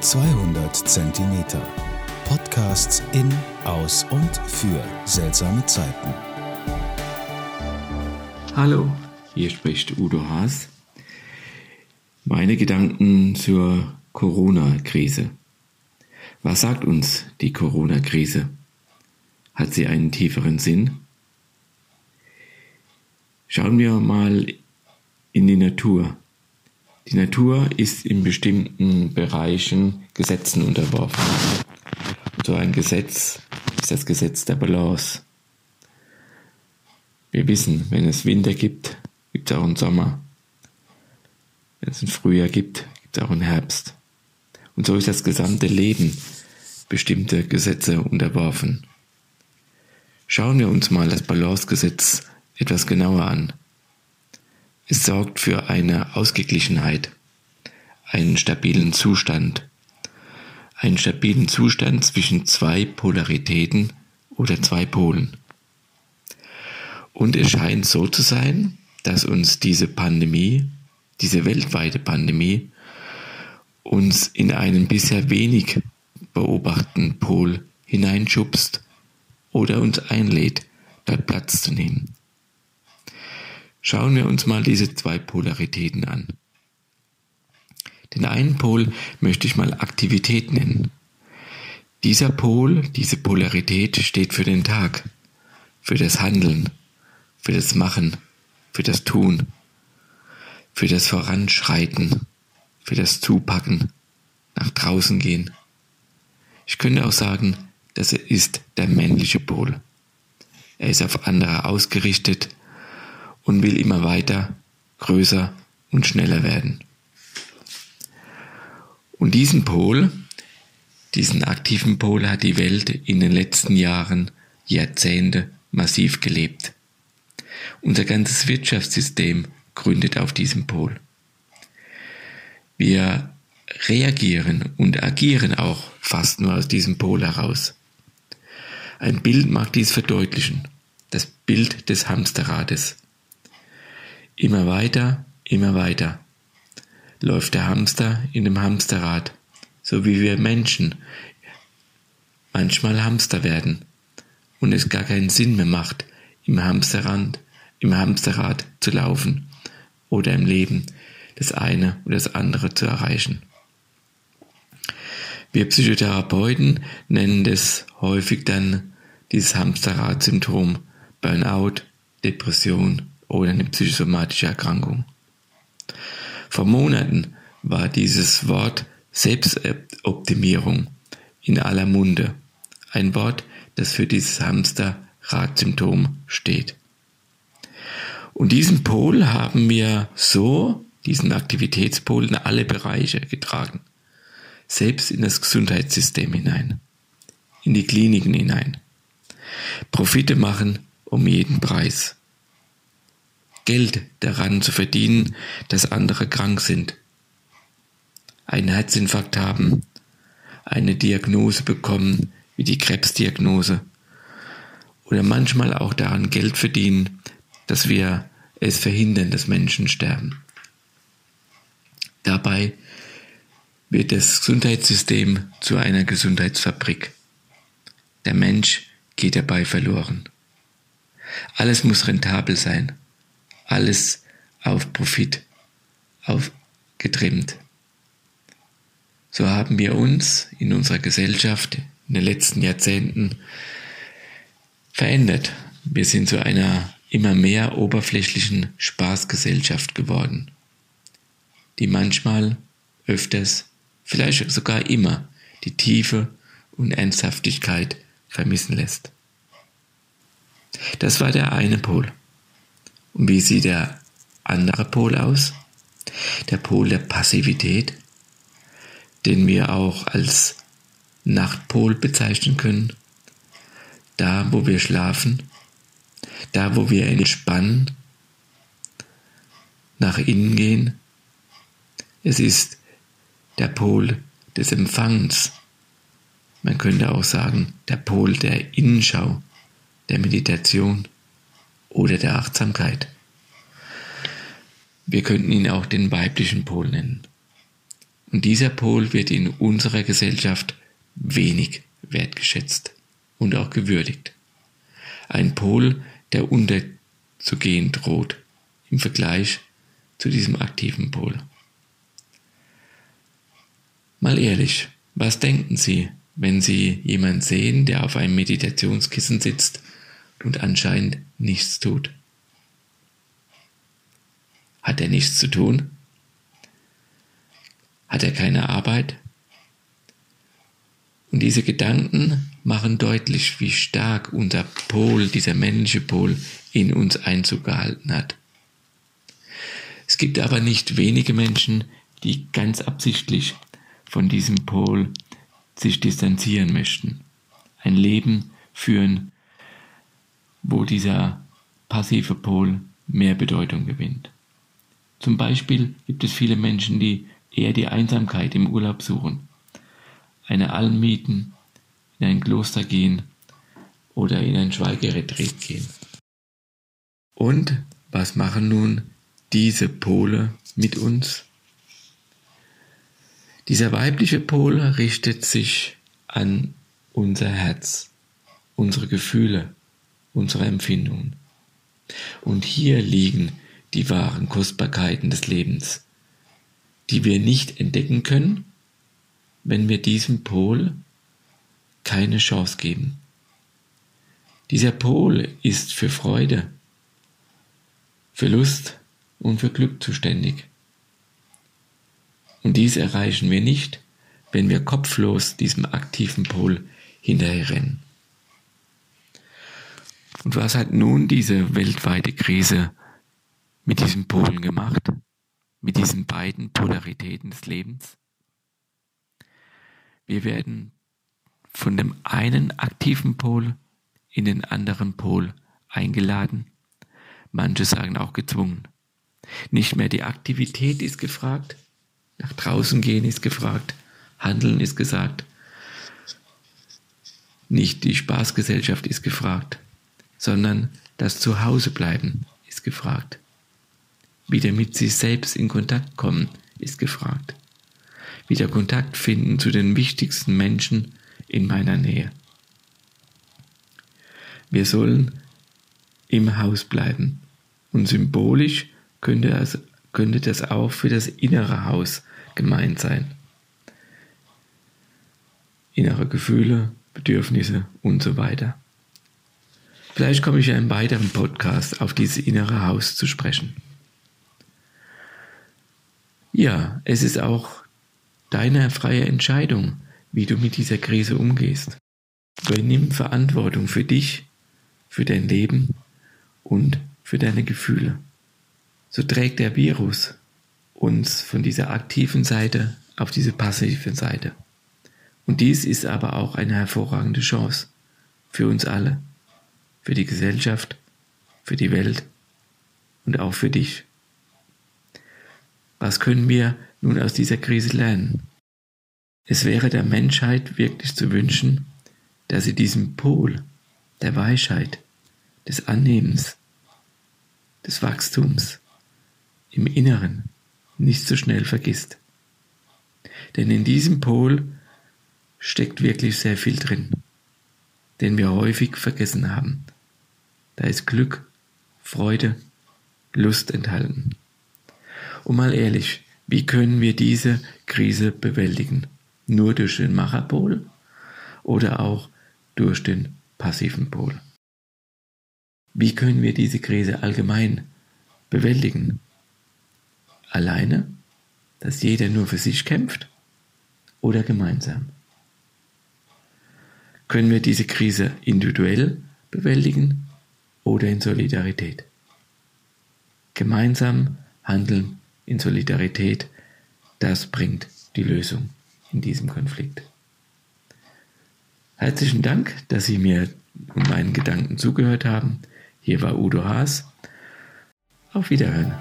200 Zentimeter. Podcasts in, aus und für seltsame Zeiten. Hallo, hier spricht Udo Haas. Meine Gedanken zur Corona-Krise. Was sagt uns die Corona-Krise? Hat sie einen tieferen Sinn? Schauen wir mal in die Natur. Die Natur ist in bestimmten Bereichen Gesetzen unterworfen. So ein Gesetz ist das Gesetz der Balance. Wir wissen, wenn es Winter gibt, gibt es auch einen Sommer. Wenn es ein Frühjahr gibt, gibt es auch einen Herbst. Und so ist das gesamte Leben bestimmte Gesetze unterworfen. Schauen wir uns mal das Balancegesetz etwas genauer an. Es sorgt für eine Ausgeglichenheit, einen stabilen Zustand, einen stabilen Zustand zwischen zwei Polaritäten oder zwei Polen. Und es scheint so zu sein, dass uns diese Pandemie, diese weltweite Pandemie, uns in einen bisher wenig beobachteten Pol hineinschubst oder uns einlädt, dort Platz zu nehmen. Schauen wir uns mal diese zwei Polaritäten an. Den einen Pol möchte ich mal Aktivität nennen. Dieser Pol, diese Polarität steht für den Tag, für das Handeln, für das Machen, für das Tun, für das Voranschreiten, für das Zupacken, nach draußen gehen. Ich könnte auch sagen, das ist der männliche Pol. Er ist auf andere ausgerichtet, und will immer weiter, größer und schneller werden. Und diesen Pol, diesen aktiven Pol hat die Welt in den letzten Jahren, Jahrzehnte massiv gelebt. Unser ganzes Wirtschaftssystem gründet auf diesem Pol. Wir reagieren und agieren auch fast nur aus diesem Pol heraus. Ein Bild mag dies verdeutlichen. Das Bild des Hamsterrades. Immer weiter, immer weiter läuft der Hamster in dem Hamsterrad, so wie wir Menschen manchmal Hamster werden und es gar keinen Sinn mehr macht, im Hamsterrad, im Hamsterrad zu laufen oder im Leben das eine oder das andere zu erreichen. Wir Psychotherapeuten nennen das häufig dann dieses Hamsterrad-Syndrom Burnout, Depression oder eine psychosomatische Erkrankung. Vor Monaten war dieses Wort Selbstoptimierung in aller Munde. Ein Wort, das für dieses Hamsterrad-Symptom steht. Und diesen Pol haben wir so, diesen Aktivitätspol, in alle Bereiche getragen. Selbst in das Gesundheitssystem hinein. In die Kliniken hinein. Profite machen um jeden Preis. Geld daran zu verdienen, dass andere krank sind, einen Herzinfarkt haben, eine Diagnose bekommen, wie die Krebsdiagnose, oder manchmal auch daran Geld verdienen, dass wir es verhindern, dass Menschen sterben. Dabei wird das Gesundheitssystem zu einer Gesundheitsfabrik. Der Mensch geht dabei verloren. Alles muss rentabel sein alles auf Profit aufgetrimmt. So haben wir uns in unserer Gesellschaft in den letzten Jahrzehnten verändert. Wir sind zu einer immer mehr oberflächlichen Spaßgesellschaft geworden, die manchmal, öfters, vielleicht sogar immer die Tiefe und Ernsthaftigkeit vermissen lässt. Das war der eine Pol. Und wie sieht der andere Pol aus? Der Pol der Passivität, den wir auch als Nachtpol bezeichnen können. Da, wo wir schlafen, da, wo wir entspannen, nach innen gehen. Es ist der Pol des Empfangens. Man könnte auch sagen, der Pol der Innenschau, der Meditation oder der Achtsamkeit. Wir könnten ihn auch den weiblichen Pol nennen. Und dieser Pol wird in unserer Gesellschaft wenig wertgeschätzt und auch gewürdigt. Ein Pol, der unterzugehen droht im Vergleich zu diesem aktiven Pol. Mal ehrlich, was denken Sie, wenn Sie jemanden sehen, der auf einem Meditationskissen sitzt und anscheinend nichts tut? Hat er nichts zu tun? Hat er keine Arbeit? Und diese Gedanken machen deutlich, wie stark unser Pol, dieser männliche Pol, in uns Einzug gehalten hat. Es gibt aber nicht wenige Menschen, die ganz absichtlich von diesem Pol sich distanzieren möchten. Ein Leben führen, wo dieser passive Pol mehr Bedeutung gewinnt. Zum Beispiel gibt es viele Menschen, die eher die Einsamkeit im Urlaub suchen, eine Alm mieten, in ein Kloster gehen oder in ein Schweigeretreat gehen. Und was machen nun diese Pole mit uns? Dieser weibliche Pol richtet sich an unser Herz, unsere Gefühle, unsere Empfindungen. Und hier liegen die wahren Kostbarkeiten des Lebens, die wir nicht entdecken können, wenn wir diesem Pol keine Chance geben. Dieser Pol ist für Freude, für Lust und für Glück zuständig. Und dies erreichen wir nicht, wenn wir kopflos diesem aktiven Pol hinterherrennen. Und was hat nun diese weltweite Krise mit diesen Polen gemacht? Mit diesen beiden Polaritäten des Lebens? Wir werden von dem einen aktiven Pol in den anderen Pol eingeladen. Manche sagen auch gezwungen. Nicht mehr die Aktivität ist gefragt, nach draußen gehen ist gefragt. Handeln ist gesagt. Nicht die Spaßgesellschaft ist gefragt, sondern das Zuhausebleiben ist gefragt. Wieder mit sich selbst in Kontakt kommen ist gefragt. Wieder Kontakt finden zu den wichtigsten Menschen in meiner Nähe. Wir sollen im Haus bleiben und symbolisch könnte das könnte das auch für das innere Haus gemeint sein. Innere Gefühle, Bedürfnisse und so weiter. Vielleicht komme ich in einem weiteren Podcast auf dieses innere Haus zu sprechen. Ja, es ist auch deine freie Entscheidung, wie du mit dieser Krise umgehst. Übernimm Verantwortung für dich, für dein Leben und für deine Gefühle so trägt der Virus uns von dieser aktiven Seite auf diese passive Seite. Und dies ist aber auch eine hervorragende Chance für uns alle, für die Gesellschaft, für die Welt und auch für dich. Was können wir nun aus dieser Krise lernen? Es wäre der Menschheit wirklich zu wünschen, dass sie diesen Pol der Weisheit, des Annehmens, des Wachstums, im Inneren nicht so schnell vergisst. Denn in diesem Pol steckt wirklich sehr viel drin, den wir häufig vergessen haben. Ist Glück, Freude, Lust enthalten. Und mal ehrlich, wie können wir diese Krise bewältigen? Nur durch den Macherpol oder auch durch den passiven Pol? Wie können wir diese Krise allgemein bewältigen? Alleine, dass jeder nur für sich kämpft oder gemeinsam? Können wir diese Krise individuell bewältigen oder in Solidarität? Gemeinsam handeln in Solidarität, das bringt die Lösung in diesem Konflikt. Herzlichen Dank, dass Sie mir und meinen Gedanken zugehört haben. Hier war Udo Haas. Auf Wiederhören.